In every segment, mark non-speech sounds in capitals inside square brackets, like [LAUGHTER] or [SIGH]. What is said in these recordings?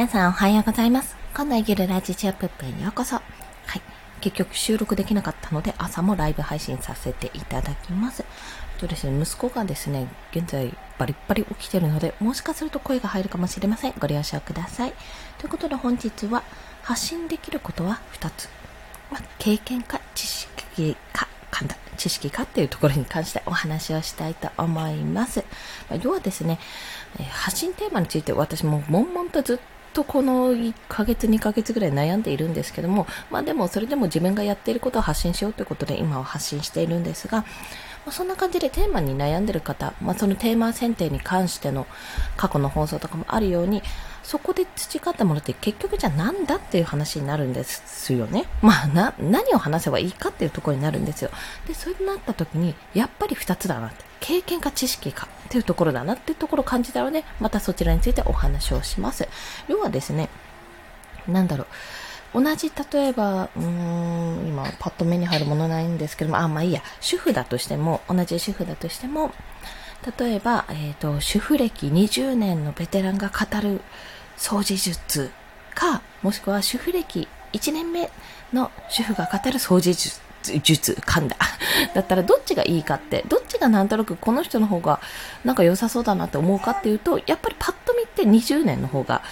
皆さんおはようございます。このイギルラジチアップップへようこそ。はい。結局収録できなかったので朝もライブ配信させていただきます。とですね、息子がですね、現在バリッバリ起きてるので、もしかすると声が入るかもしれません。ご了承ください。ということで本日は発信できることは2つ。ま、経験か知識か簡単知識かっていうところに関してお話をしたいと思います。ま、要はですね、発信テーマについて私も悶々とずっとこの1ヶ月、2ヶ月ぐらい悩んでいるんですけども、まあでもそれでも自分がやっていることを発信しようということで今は発信しているんですが、まあ、そんな感じでテーマに悩んでいる方、まあ、そのテーマ選定に関しての過去の放送とかもあるように、そこで培ったものって結局じゃあなんだっていう話になるんですよね。まあな、何を話せばいいかっていうところになるんですよ。で、それになった時に、やっぱり2つだなって。経験か知識かっていうところだなっていうところを感じたので、またそちらについてお話をします。要はですね、なんだろう。同じ、例えば、うーん、今、パッと目に入るものないんですけども、あ、まあいいや、主婦だとしても、同じ主婦だとしても、例えば、えっ、ー、と、主婦歴20年のベテランが語る掃除術か、もしくは主婦歴1年目の主婦が語る掃除術術、噛んだ。[LAUGHS] だったらどっちがいいかって、どっちがなんとなくこの人の方がなんか良さそうだなって思うかっていうと、やっぱりパッと見て20年の方が、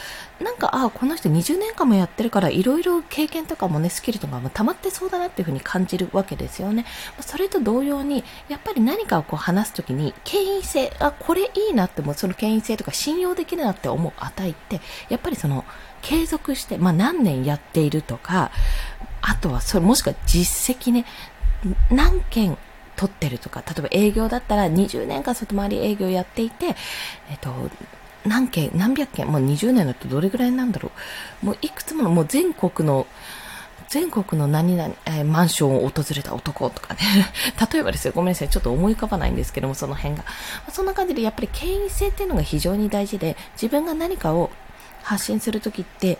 なんか、ああ、この人20年間もやってるからいろいろ経験とかもね、スキルとかも溜まってそうだなっていうふうに感じるわけですよね。それと同様に、やっぱり何かをこう話すときに、権威性、あ、これいいなって思う、その権威性とか信用できるなって思う値って、やっぱりその、継続して、まあ何年やっているとか、あとはそれもしくは実績ね、何件取ってるとか、例えば営業だったら20年間外回り営業やっていて、えっと、何件、何百件、もう20年だとどれぐらいなんだろう。もういくつもの、もう全国の、全国の何々、えー、マンションを訪れた男とかね。[LAUGHS] 例えばですよ、ごめんなさい。ちょっと思い浮かばないんですけども、その辺が。そんな感じで、やっぱり権威性っていうのが非常に大事で、自分が何かを発信するときって、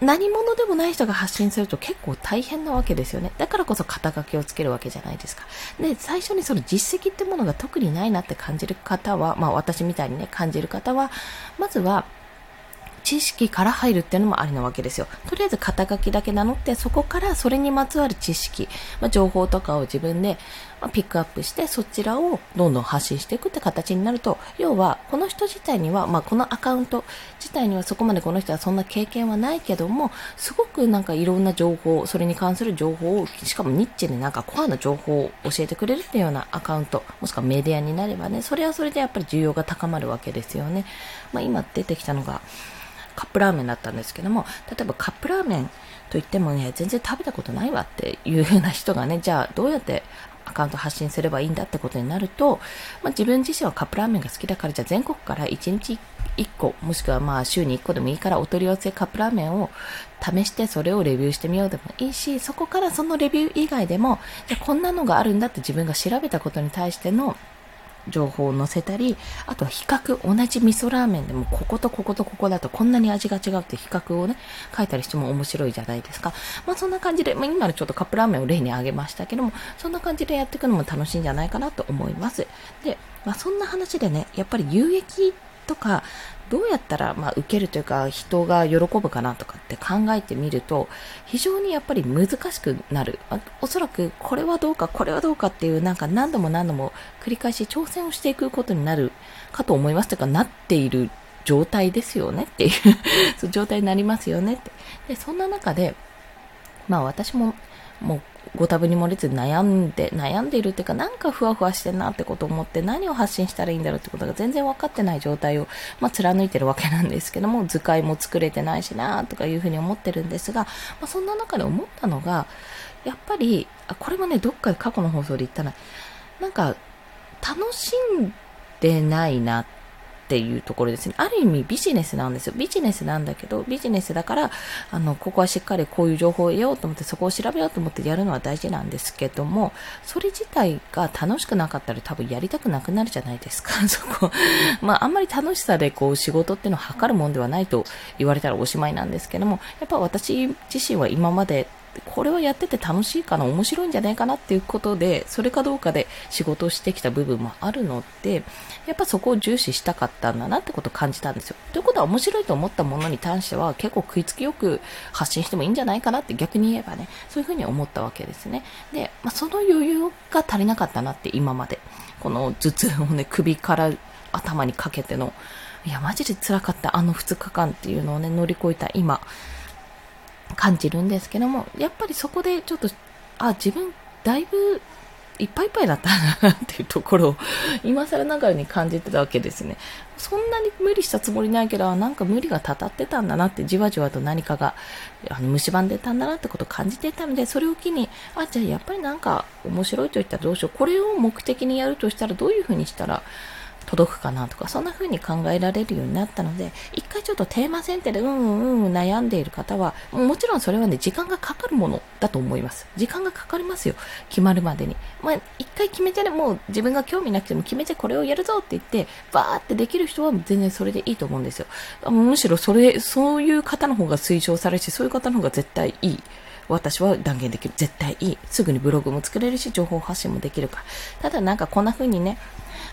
何者でもない人が発信すると結構大変なわけですよね。だからこそ肩書きをつけるわけじゃないですか。で、最初にその実績ってものが特にないなって感じる方は、まあ私みたいにね、感じる方は、まずは、知識から入るっていうのもありなわけですよ。とりあえず肩書きだけ名乗って、そこからそれにまつわる知識、まあ、情報とかを自分で、まあ、ピックアップして、そちらをどんどん発信していくって形になると、要は、この人自体には、まあ、このアカウント自体にはそこまでこの人はそんな経験はないけども、すごくなんかいろんな情報、それに関する情報を、しかもニッチでなんかコアな情報を教えてくれるっていうようなアカウント、もしくはメディアになればね、それはそれでやっぱり需要が高まるわけですよね。まあ、今出てきたのが、カップラーメンだったんですけども、例えばカップラーメンといってもね、全然食べたことないわっていう風な人がね、じゃあどうやってアカウント発信すればいいんだってことになると、まあ、自分自身はカップラーメンが好きだから、じゃあ全国から1日1個、もしくはまあ週に1個でもいいからお取り寄せカップラーメンを試してそれをレビューしてみようでもいいし、そこからそのレビュー以外でも、じゃあこんなのがあるんだって自分が調べたことに対しての情報を載せたり、あとは比較、同じ味噌ラーメンでもこことこことここだとこんなに味が違うって比較をね、書いたりしても面白いじゃないですか。まあそんな感じで、ま今のちょっとカップラーメンを例に挙げましたけども、そんな感じでやっていくのも楽しいんじゃないかなと思います。で、まあそんな話でね、やっぱり有益とか、どうやったら、まあ、受けるというか、人が喜ぶかなとかって考えてみると、非常にやっぱり難しくなる。おそらく、これはどうか、これはどうかっていう、なんか何度も何度も繰り返し挑戦をしていくことになるかと思います。というか、なっている状態ですよねっていう [LAUGHS] そう状態になりますよねって。で、そんな中で、まあ私も、もうご多分に漏れず悩んで、悩んでいるっていうか、なんかふわふわしてんなってことを思って、何を発信したらいいんだろうってことが全然分かってない状態を、まあ、貫いてるわけなんですけども、図解も作れてないしなとかいうふうに思ってるんですが、まあ、そんな中で思ったのが、やっぱり、あ、これもね、どっかで過去の放送で言ったな、なんか、楽しんでないなっっていうところですね。ある意味ビジネスなんですよ。ビジネスなんだけど、ビジネスだから、あの、ここはしっかりこういう情報を得ようと思って、そこを調べようと思ってやるのは大事なんですけども、それ自体が楽しくなかったら多分やりたくなくなるじゃないですか、[LAUGHS] そこ。まあ、あんまり楽しさでこう仕事っていうのを測るもんではないと言われたらおしまいなんですけども、やっぱ私自身は今までこれはやってて楽しいかな、面白いんじゃないかなっていうことで、それかどうかで仕事をしてきた部分もあるので、やっぱそこを重視したかったんだなってことを感じたんですよ。ということは面白いと思ったものに関しては結構食いつきよく発信してもいいんじゃないかなって逆に言えばね、そういうふうに思ったわけですね。で、まあ、その余裕が足りなかったなって今まで。この頭痛をね、首から頭にかけての、いや、マジで辛かったあの2日間っていうのをね、乗り越えた今、感じるんですけども、やっぱりそこでちょっと、あ、自分、だいぶいっぱいいっぱいだったなっていうところを [LAUGHS] 今更ながらに感じてたわけですね。そんなに無理したつもりないけど、なんか無理がたたってたんだなって、じわじわと何かが、あの、蝕んでたんだなってことを感じていたので、それを機に、あ、じゃあやっぱりなんか面白いと言ったらどうしよう。これを目的にやるとしたらどういうふうにしたら、届くかなとか、そんな風に考えられるようになったので、一回ちょっとテーマ選定でうんうんうん悩んでいる方は、もちろんそれはね、時間がかかるものだと思います。時間がかかりますよ。決まるまでに。まあ、一回決めてね、もう自分が興味なくても決めてこれをやるぞって言って、バーってできる人は全然それでいいと思うんですよ。むしろそれ、そういう方の方が推奨されるし、そういう方の方が絶対いい。私は断言できる。絶対いい。すぐにブログも作れるし、情報発信もできるから。ただなんかこんな風にね、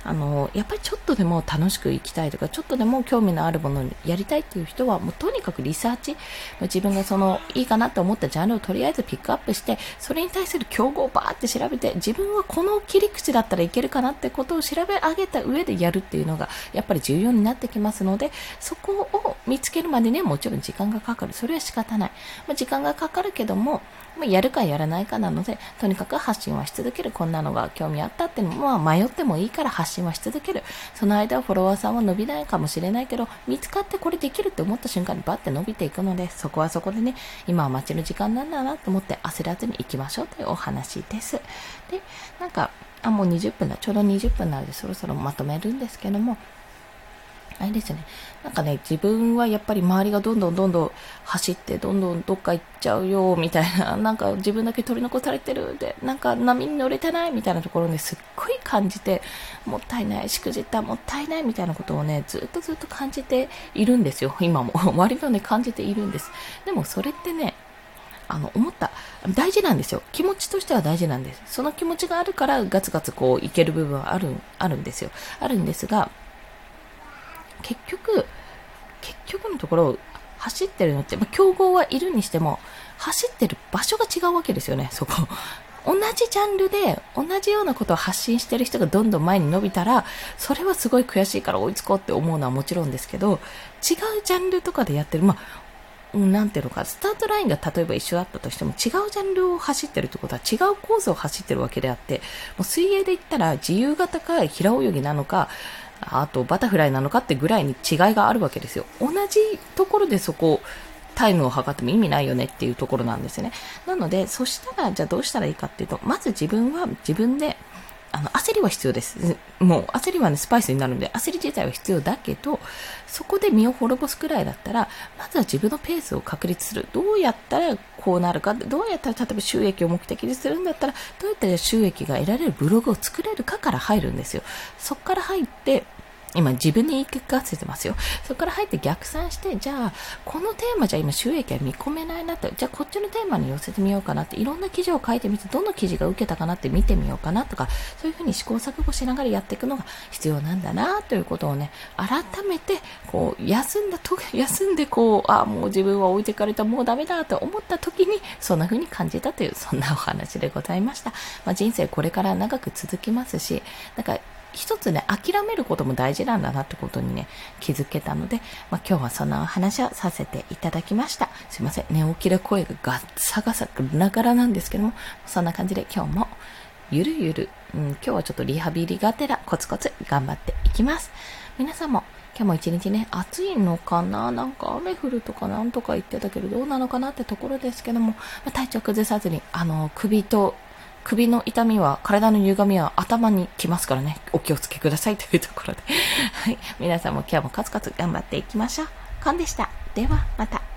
あの、やっぱりちょっとでも楽しく生きたいとか、ちょっとでも興味のあるものにやりたいっていう人は、もうとにかくリサーチ、自分がその、いいかなと思ったジャンルをとりあえずピックアップして、それに対する競合をバーって調べて、自分はこの切り口だったらいけるかなってことを調べ上げた上でやるっていうのが、やっぱり重要になってきますので、そこを見つけるまでにはもちろん時間がかかる。それは仕方ない。まあ、時間がかかるけども、まあ、やるかやらないかなので、とにかく発信はし続ける。こんなのが興味あったっていうのも、まあ、迷ってもいいから発信はし続ける。その間はフォロワーさんは伸びないかもしれないけど、見つかってこれできるって思った瞬間にバッて伸びていくので、そこはそこでね、今は待ちの時間なんだなと思って焦らずに行きましょうというお話です。で、なんか、あ、もう20分だ。ちょうど20分なのでそろそろまとめるんですけども、あれですね。なんかね、自分はやっぱり周りがどんどんどんどん走って、どんどんどっか行っちゃうよ、みたいな、[LAUGHS] なんか自分だけ取り残されてる、で、なんか波に乗れてない、みたいなところですっごい感じて、もったいない、しくじった、もったいない、みたいなことをね、ずっとずっと感じているんですよ、今も。[LAUGHS] 割とね、感じているんです。でもそれってね、あの、思った。大事なんですよ。気持ちとしては大事なんです。その気持ちがあるからガツガツこういける部分はある、あるんですよ。あるんですが、結局、結局のところ、走ってるのって、まあ、競合はいるにしても、走ってる場所が違うわけですよね、そこ。同じジャンルで、同じようなことを発信してる人がどんどん前に伸びたら、それはすごい悔しいから追いつこうって思うのはもちろんですけど、違うジャンルとかでやってる、まあ、なんていうのか、スタートラインが例えば一緒だったとしても、違うジャンルを走ってるってことは違うコースを走ってるわけであって、もう水泳で言ったら自由形か平泳ぎなのか、あとバタフライなのかってぐらいに違いがあるわけですよ。同じところでそこを、タイムを測っても意味ないよねっていうところなんですね。なので、そしたら、じゃあどうしたらいいかっていうと、まず自分は自分で、あの、焦りは必要です。もう、焦りはね、スパイスになるので、焦り自体は必要だけど、そこで身を滅ぼすくらいだったら、まずは自分のペースを確立する。どうやったらこうなるか、どうやったら例えば収益を目的にするんだったら、どうやったら収益が得られるブログを作れるかから入るんですよ。そこから入って、今自分に言い聞かせてますよ。そこから入って逆算して、じゃあ、このテーマじゃ今収益は見込めないなと、じゃあこっちのテーマに寄せてみようかなって、いろんな記事を書いてみて、どの記事が受けたかなって見てみようかなとか、そういうふうに試行錯誤しながらやっていくのが必要なんだなということをね、改めて、こう、休んだと、[LAUGHS] 休んでこう、あ、もう自分は置いてかれた、もうダメだと思った時に、そんな風に感じたという、そんなお話でございました。まあ、人生これから長く続きますし、なんか一つね、諦めることも大事なんだなってことにね、気づけたので、まあ、今日はそんな話をさせていただきました。すいません、寝起きで声がガッサガサガラガラなんですけども、そんな感じで今日もゆるゆる、うん、今日はちょっとリハビリがてらコツコツ頑張っていきます。皆さんも今日も一日ね、暑いのかな？なんか雨降るとかなんとか言ってたけど、どうなのかなってところですけども、まあ、体調崩さずに、あの、首と首の痛みは、体の歪みは頭にきますからね、お気をつけくださいというところで。はい。皆さんも今日もカツカツ頑張っていきましょう。コンでした。では、また。